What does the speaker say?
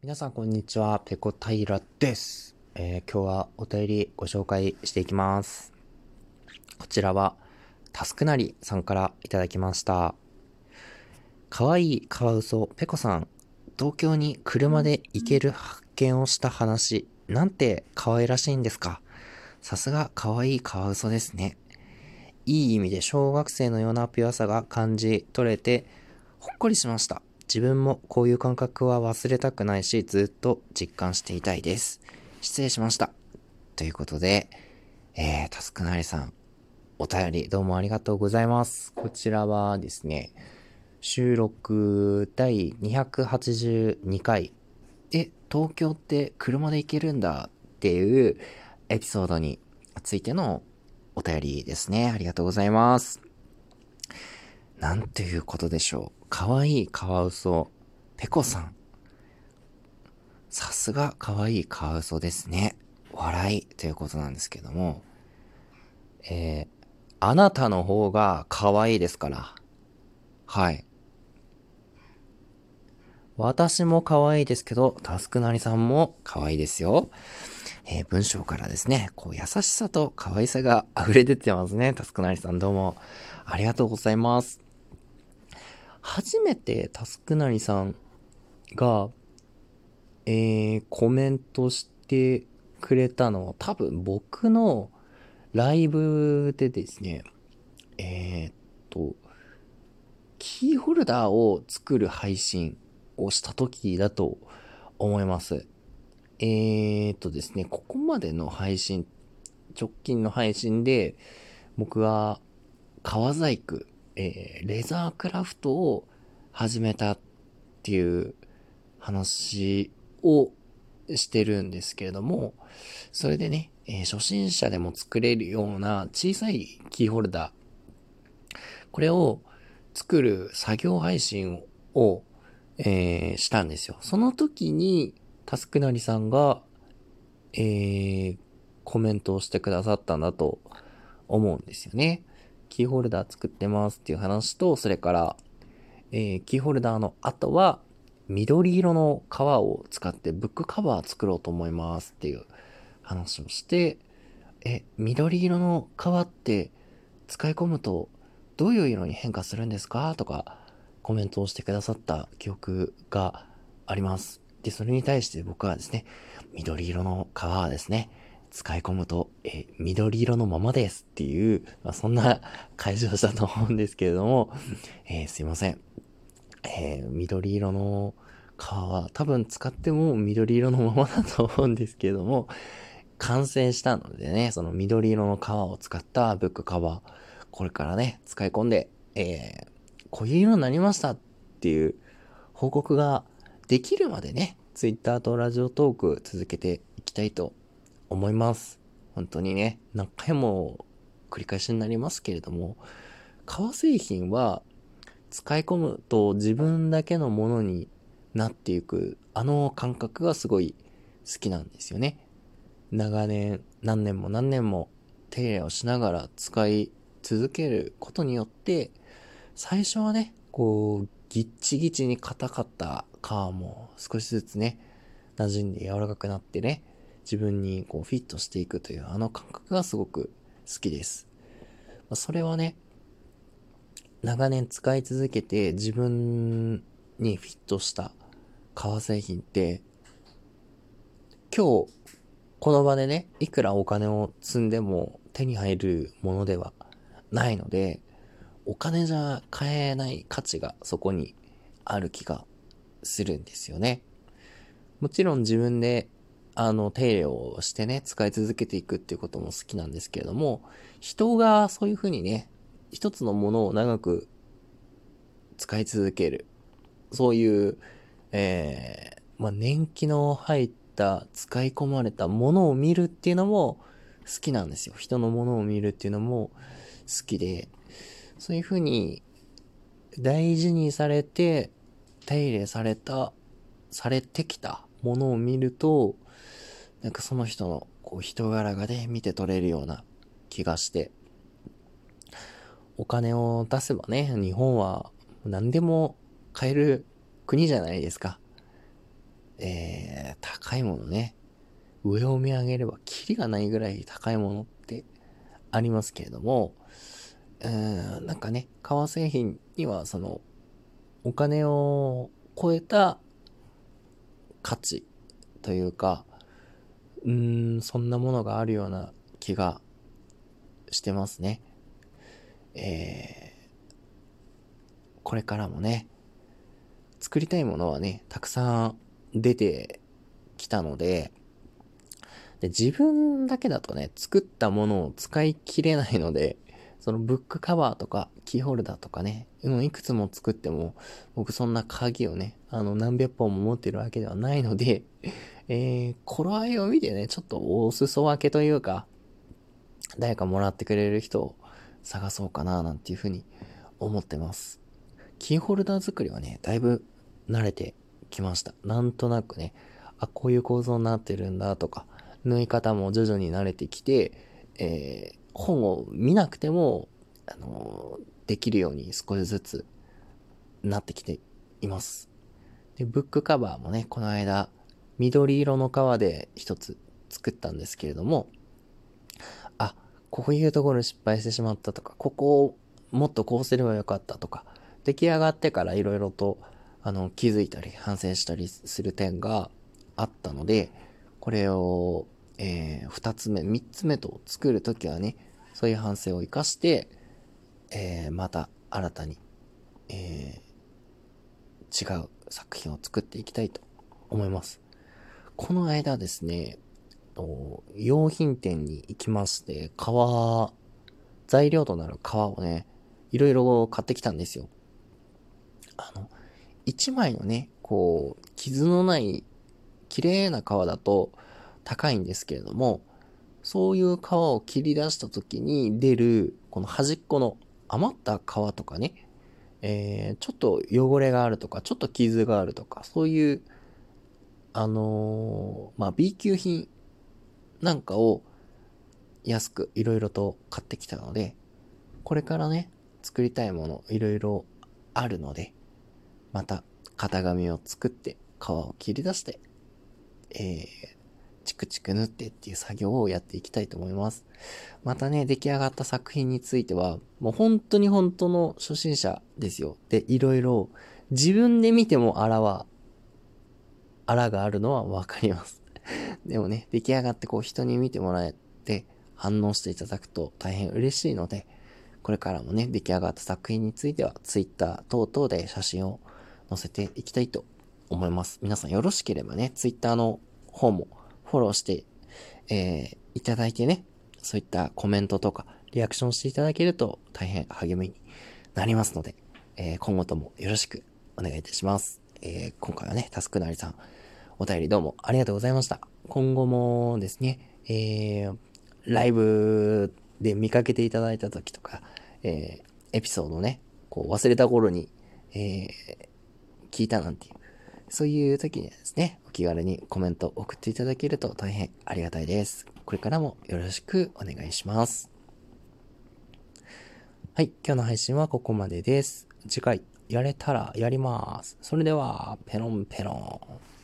皆さんこんにちは、ペコ平です、えー、今日はお便りご紹介していきます。こちらは、タスクなりさんからいただきました。かわいいカワウソペコさん、東京に車で行ける発見をした話、なんて可愛らしいんですか。さすがかわいいカワウソですね。いい意味で小学生のようなピュアさが感じ取れて、ほっこりしました。自分もこういう感覚は忘れたくないし、ずっと実感していたいです。失礼しました。ということで、えー、タスクなりさん、お便りどうもありがとうございます。こちらはですね、収録第282回、え、東京って車で行けるんだっていうエピソードについてのお便りですね。ありがとうございます。なんていうことでしょう。かわいいカワウソ、ペコさん。さすがかわいいカワウソですね。笑いということなんですけども、えー、あなたの方が可愛いですから。はい。私も可愛いですけど、タスクなりさんも可愛いですよ。えー、文章からですね、こう優しさと可愛さが溢れ出てますね。タスクなりさんどうもありがとうございます。初めてタスクなりさんが、えー、コメントしてくれたのは多分僕のライブでですね、えー、っと、キーホルダーを作る配信をした時だと思います。えー、っとですね、ここまでの配信、直近の配信で、僕は革細工えー、レザークラフトを始めたっていう話をしてるんですけれども、それでね、えー、初心者でも作れるような小さいキーホルダー、これを作る作業配信を、えー、したんですよ。その時に、タスクなりさんが、えー、コメントをしてくださったんだと思うんですよね。キーホルダー作ってますっていう話と、それから、えー、キーホルダーの後は、緑色の革を使ってブックカバー作ろうと思いますっていう話をして、え、緑色の革って使い込むとどういう色に変化するんですかとかコメントをしてくださった記憶があります。で、それに対して僕はですね、緑色の革ですね、使い込むと、え緑色のままですっていう、まあ、そんな会場だと思うんですけれども、えー、すいません。えー、緑色の皮は多分使っても緑色のままだと思うんですけれども、完成したのでね、その緑色の皮を使ったブックカバー、これからね、使い込んで、えー、こういう色になりましたっていう報告ができるまでね、Twitter とラジオトーク続けていきたいと思います。本当にね、何回も繰り返しになりますけれども、革製品は使い込むと自分だけのものになっていく、あの感覚がすごい好きなんですよね。長年、何年も何年も手入れをしながら使い続けることによって、最初はね、こう、ギッチギチに硬かった皮も少しずつね、馴染んで柔らかくなってね、自分にこうフィットしていくというあの感覚がすごく好きです。まそれはね、長年使い続けて自分にフィットした革製品って、今日この場でね、いくらお金を積んでも手に入るものではないので、お金じゃ買えない価値がそこにある気がするんですよね。もちろん自分であの、手入れをしてね、使い続けていくっていうことも好きなんですけれども、人がそういうふうにね、一つのものを長く使い続ける。そういう、えー、まあ、年季の入った使い込まれたものを見るっていうのも好きなんですよ。人のものを見るっていうのも好きで、そういうふうに大事にされて手入れされた、されてきたものを見ると、なんかその人のこう人柄がね、見て取れるような気がして、お金を出せばね、日本は何でも買える国じゃないですか。えー、高いものね、上を見上げればキリがないぐらい高いものってありますけれども、うん、なんかね、革製品にはその、お金を超えた価値というか、うーん、そんなものがあるような気がしてますね。えー、これからもね、作りたいものはね、たくさん出てきたので、で、自分だけだとね、作ったものを使い切れないので、そのブックカバーとかキーホルダーとかね、うん、いくつも作っても、僕そんな鍵をね、あの何百本も持ってるわけではないので、えー、頃合いを見てね、ちょっとお裾分けというか、誰かもらってくれる人を探そうかな、なんていうふうに思ってます。キーホルダー作りはね、だいぶ慣れてきました。なんとなくね、あ、こういう構造になってるんだとか、縫い方も徐々に慣れてきて、えー、本を見なくても、あのー、できるように少しずつなってきています。で、ブックカバーもね、この間、緑色の革で一つ作ったんですけれども、あ、こういうところ失敗してしまったとか、ここをもっとこうすればよかったとか、出来上がってから色々と、あの、気づいたり反省したりする点があったので、これを、えー、二つ目、三つ目と作るときはね、そういう反省を生かして、えー、また新たに、えー、違う作品を作っていきたいと思います。この間ですね、用品店に行きまして、革、材料となる革をね、いろいろ買ってきたんですよ。あの、一枚のね、こう、傷のない綺麗な皮だと高いんですけれども、そういう皮を切り出した時に出る、この端っこの余った皮とかね、えー、ちょっと汚れがあるとか、ちょっと傷があるとか、そういう、あのー、まあ、B 級品なんかを安くいろいろと買ってきたので、これからね、作りたいものいろいろあるので、また型紙を作って皮を切り出してえー、チクチク縫ってっていう作業をやっていきたいと思います。またね、出来上がった作品については、もう本当に本当の初心者ですよ。で、いろいろ自分で見てもあらは、あらがあるのはわかります。でもね、出来上がってこう人に見てもらえて反応していただくと大変嬉しいので、これからもね、出来上がった作品については Twitter 等々で写真を載せていきたいと思います。皆さんよろしければね、Twitter の方もフォローして、えー、いただいてね、そういったコメントとかリアクションしていただけると大変励みになりますので、えー、今後ともよろしくお願いいたします。えー、今回はね、タスクなりさん、お便りどうもありがとうございました。今後もですね、えー、ライブで見かけていただいた時とか、えー、エピソードね、こう忘れた頃に、えー、聞いたなんていうそういう時にですね、お気軽にコメント送っていただけると大変ありがたいです。これからもよろしくお願いします。はい、今日の配信はここまでです。次回、やれたらやります。それでは、ペロンペロン。